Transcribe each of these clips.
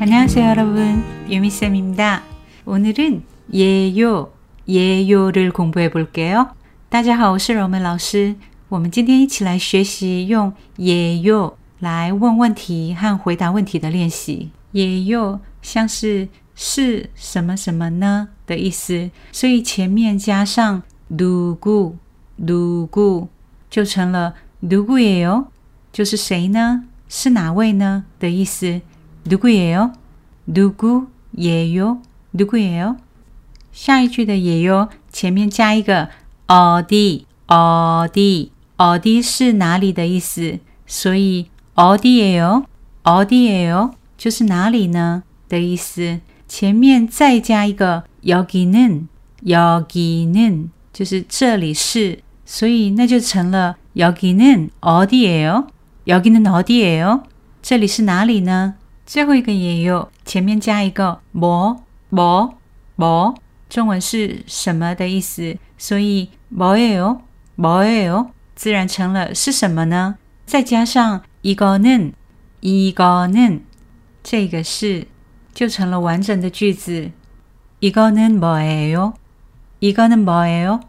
안녕하세요, 여러분. 유미쌤입니다. 오늘은 예요, 예요를 공부해 볼게요. 大家好，我是柔美老师。我们今天一起来学习用예요来问问题和回答问题的练习。예요像是是什么什么呢的意思，所以前面加上 누구 누구 就成了누구예요就是谁呢？是哪位呢的意思。 누구예요? 누구예요? 누구예요? 下一句的也哟前面加一个 어디 어디 어디 是哪里的意思所以 어디예요? 어디예요? 就是哪里呢的意思前面再加一个 여기는 여기는 就是这里是所以那就成了 여기는 어디예요? 여기는 어디예요? 这里是哪里呢? 最后一个也有，前面加一个么么么，中文是什么的意思？所以뭐예요뭐예요自然成了是什么呢？再加上이거는이거는这个是就成了完整的句子。이거는뭐예요이거는뭐예요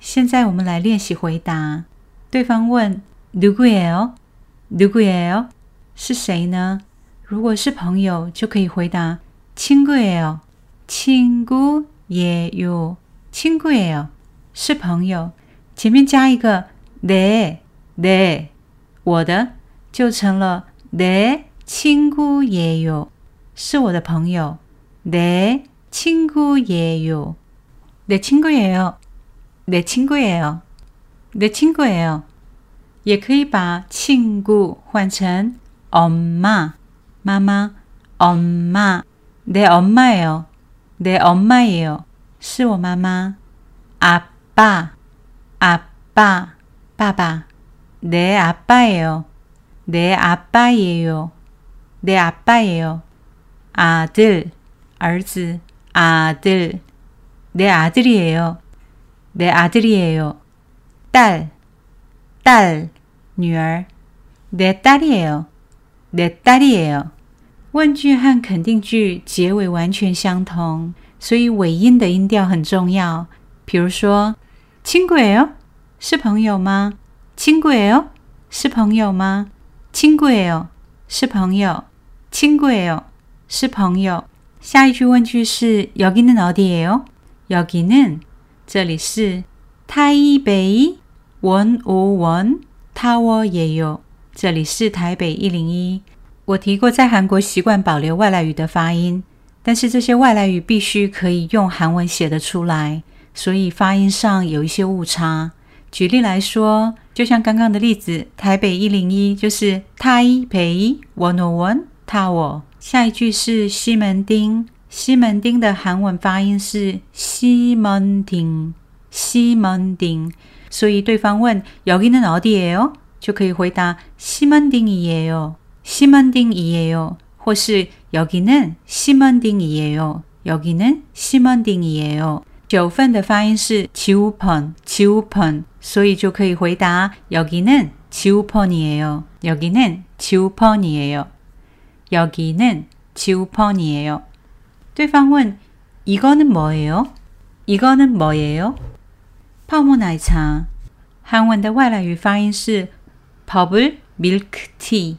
现在我们来练习回答。对方问누구예요누구예요是谁呢？ 如果是朋友，就可以回答亲贵예 요， 亲姑也有，亲贵예 요， 是朋友，前面加一个내 내， 我的就成了내친구예 요， 是我的朋友，내친구예 요， 내친구예 요， 내친구예 요， 내친구예 요， 也可以把亲姑换成엄마 마마, 엄마, 내 엄마예요. 내 엄마예요. 是我妈妈. 아빠, 아빠, 빠바. 내 아빠예요. 내 아빠예요. 내 아빠예요. 아들, 儿子, 아들. 내 아들이에요. 내 아들이에요. 딸, 딸, 女儿.내 딸이에요. 내 딸이에요. 问句和肯定句结尾完全相同，所以尾音的音调很重要。比如说，亲鬼哦，是朋友吗？亲鬼哦，是朋友吗？亲鬼哦，是朋友。亲鬼哦，是朋友。下一句问句是여기는어디예요여기는这里是台北원오원타워예요这里是台北一零一。 我提过，在韩国习惯保留外来语的发音，但是这些外来语必须可以用韩文写得出来，所以发音上有一些误差。举例来说，就像刚刚的例子，台北一零一就是台北 one one tower。下一句是西门町，西门町的韩文发音是西门町，西门町。所以对方问여기는어디예 요， 就可以回答西门町예 요。 시먼딩이에요. 或是 여기는 시먼딩이에요. 여기는 시먼딩이에요. 九份的发音是 지우펀, 지우펀. 所以就可以回答 여기는 지우펀이에요. 여기는 지우펀이에요. 여기는 지우펀이에요. 对方问 이거는 뭐예요? 이거는 뭐예요? 泡沫奶茶. 한원的外来语发音是 버블 밀크티.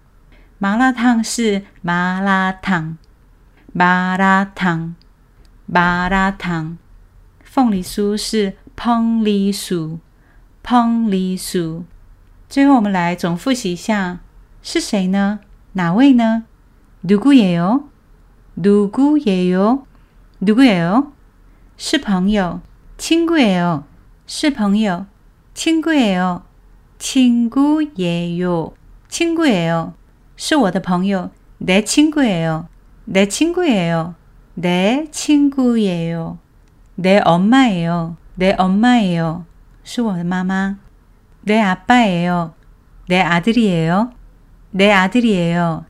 麻辣烫是麻辣烫，麻辣烫，麻辣烫。凤梨酥是蓬梨酥，蓬梨酥。最后，我们来总复习一下，是谁呢？哪位呢？누구예 요？ 누구예 요？ 누구예 요？ 是朋友。친구예 요？ 是朋友。친구예 요？ 친구예 요？ 친구예 요？ 是我的朋友，내친구예 요， 내 친구예요. 내 친구예요. 내 엄마예요. 내 엄마예요. 是我的妈妈.내 아빠예요. 내 아들이에요. 내 아들이에요.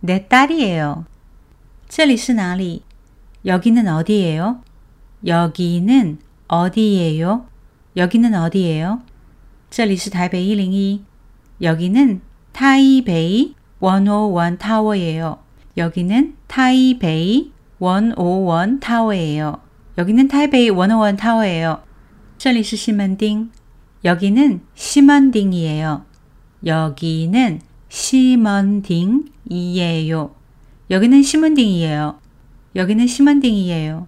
내 딸이에요. 这里是哪里? 여기는 어디예요? 여기는 어디예요? 여기는 어디예요? 这里是台北101. 여기는 타이베이 101 타워예요. 여기는 타이베이 101 타워예요. 여기는 타이베이 101 타워예요. 这里是 시먼딩. 여기는 시먼딩이에요. 여기는 시먼딩이에요. 여기는 시먼딩이에요. 여기는 시먼딩이에요.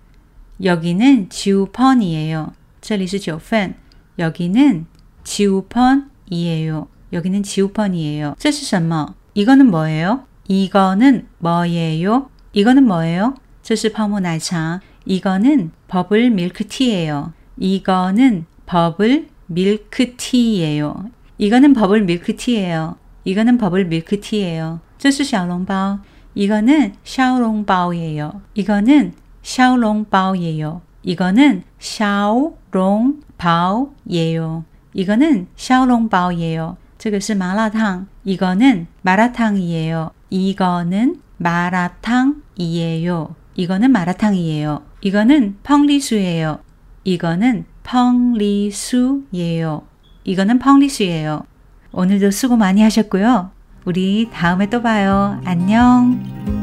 여기는 지우펀이에요. 这里是九份. 여기는 지우펀이에요. 여기는 지우펀이에요. 这是什么? 이거는 뭐예요? 이거는 뭐예요? 이거는 뭐예요? 这是泡沫奶茶. 이거는 버블 밀크티예요. 이거는 버블 밀크티예요. 이거는 버블 밀크티예요. 이거는 버블 밀크티예요. 这是小笼包. 이거는 샤오롱바오예요. 이거는 샤오롱바오예요. 이거는 샤오롱바오예요. 이거는 샤오롱바오예요. 这个是麻辣烫. 이거는 마라탕이에요. 이거는 마라탕이에요. 이거는 마라탕이에요. 이거는 펑리수예요. 이거는 펑리수예요. 이거는 펑리수예요. 오늘도 수고 많이 하셨고요. 우리 다음에 또 봐요. 안녕.